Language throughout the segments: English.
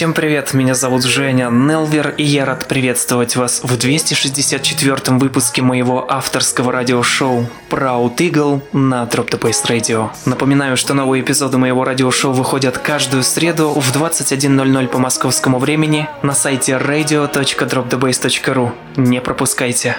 Всем привет, меня зовут Женя Нелвер, и я рад приветствовать вас в 264-м выпуске моего авторского радиошоу Proud Eagle на Drop the Bass Radio. Напоминаю, что новые эпизоды моего радиошоу выходят каждую среду в 21.00 по московскому времени на сайте radio.dropthebase.ru. Не пропускайте.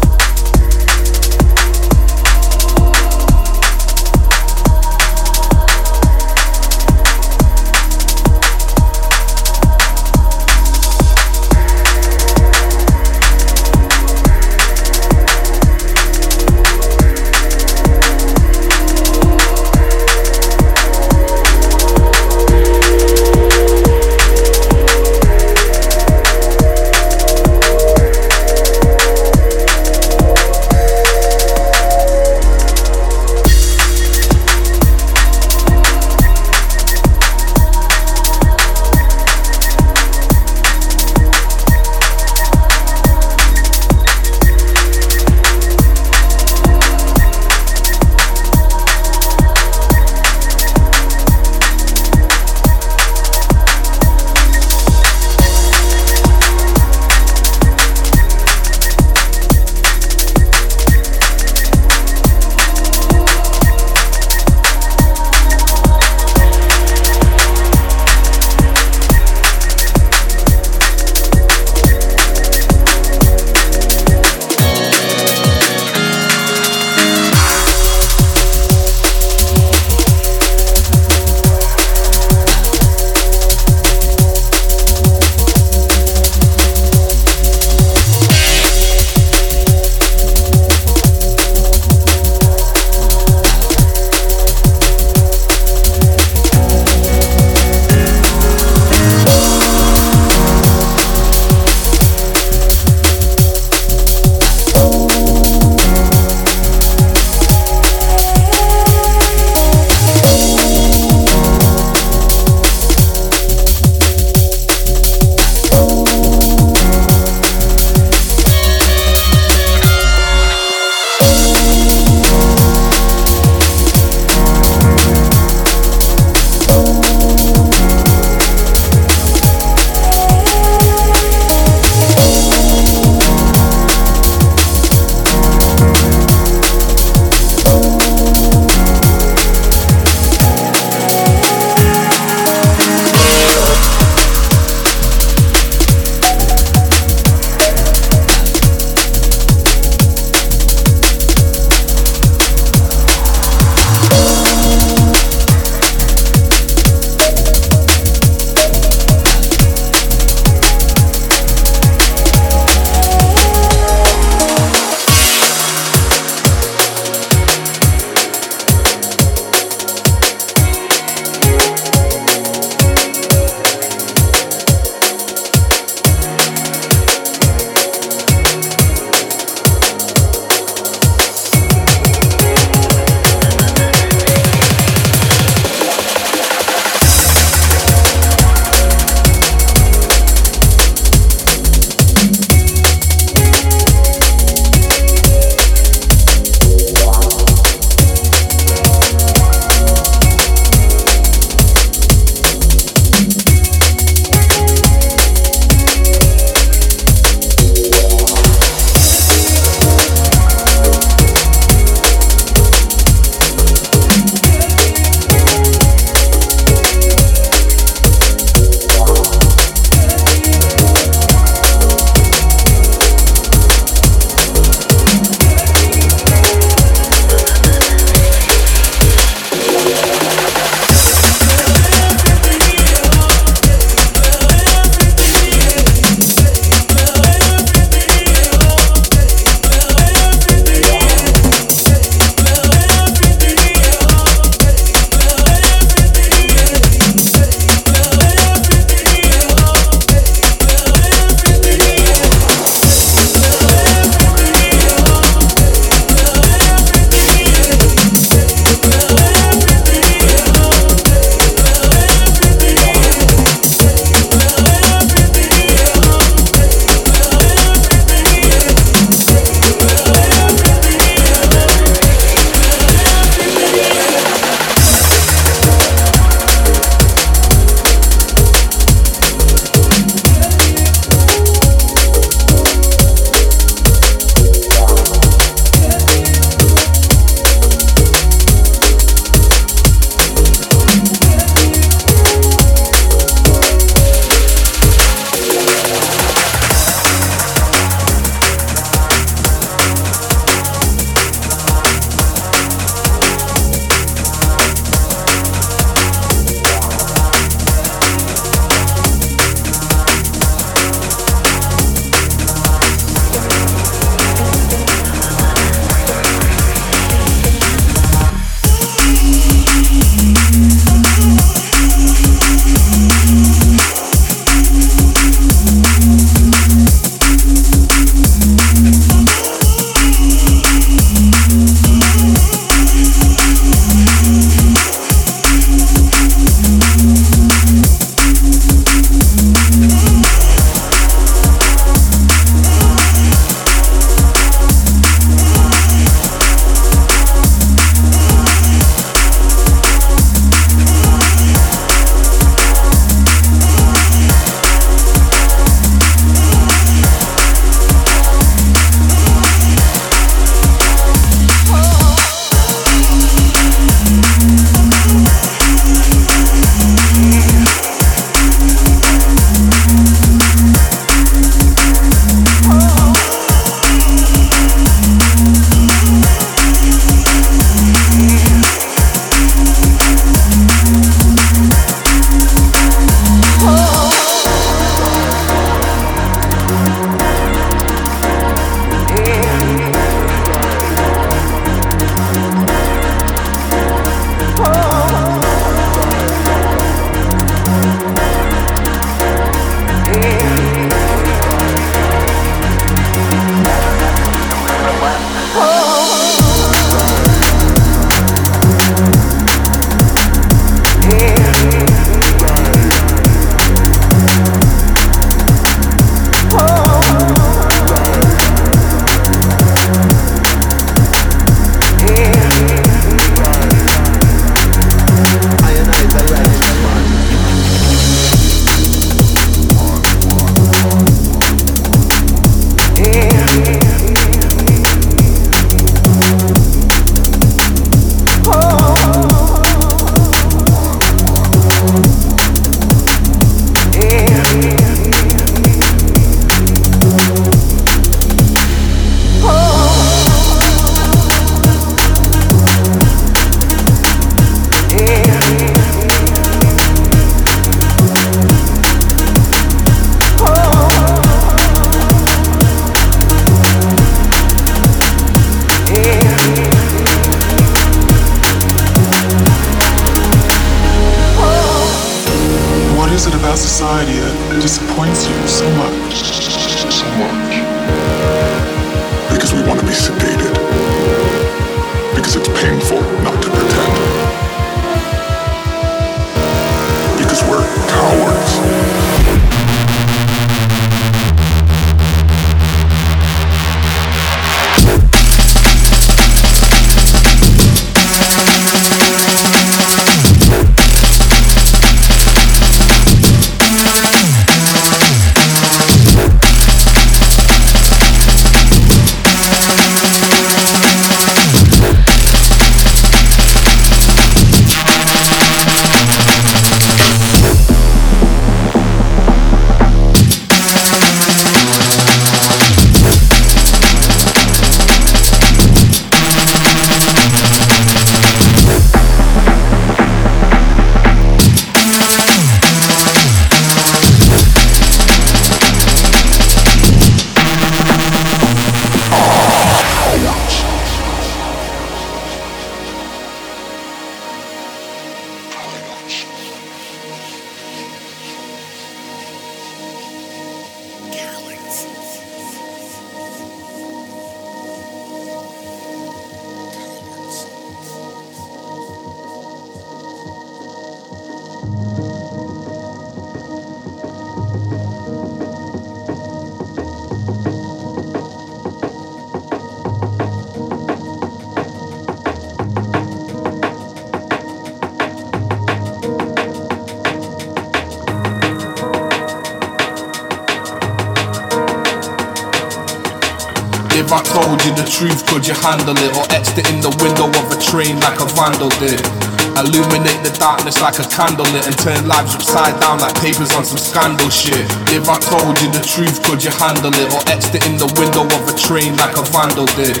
Could you handle it? Or etched it in the window of a train like a vandal did? Illuminate the darkness like a candle lit and turn lives upside down like papers on some scandal shit. If I told you the truth, could you handle it? Or etched it in the window of a train like a vandal did?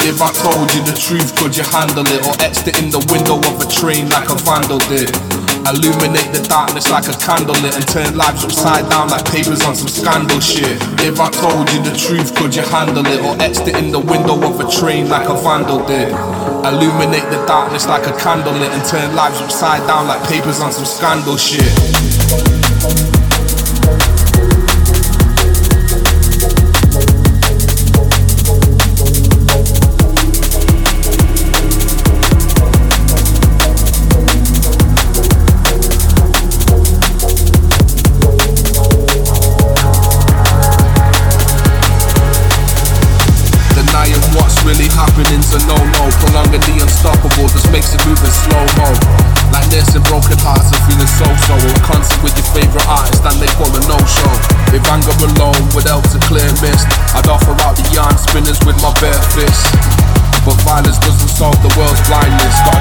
If I told you the truth, could you handle it? Or etched it in the window of a train like a vandal did? Illuminate the darkness like a candle lit and turn lives upside down like papers on some scandal shit. If I told you the truth, could you handle it? Or etched it in the window of a train like a vandal did? Illuminate the darkness like a candle lit and turn lives upside down like papers on some scandal shit. But violence doesn't solve the world's blindness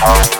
house.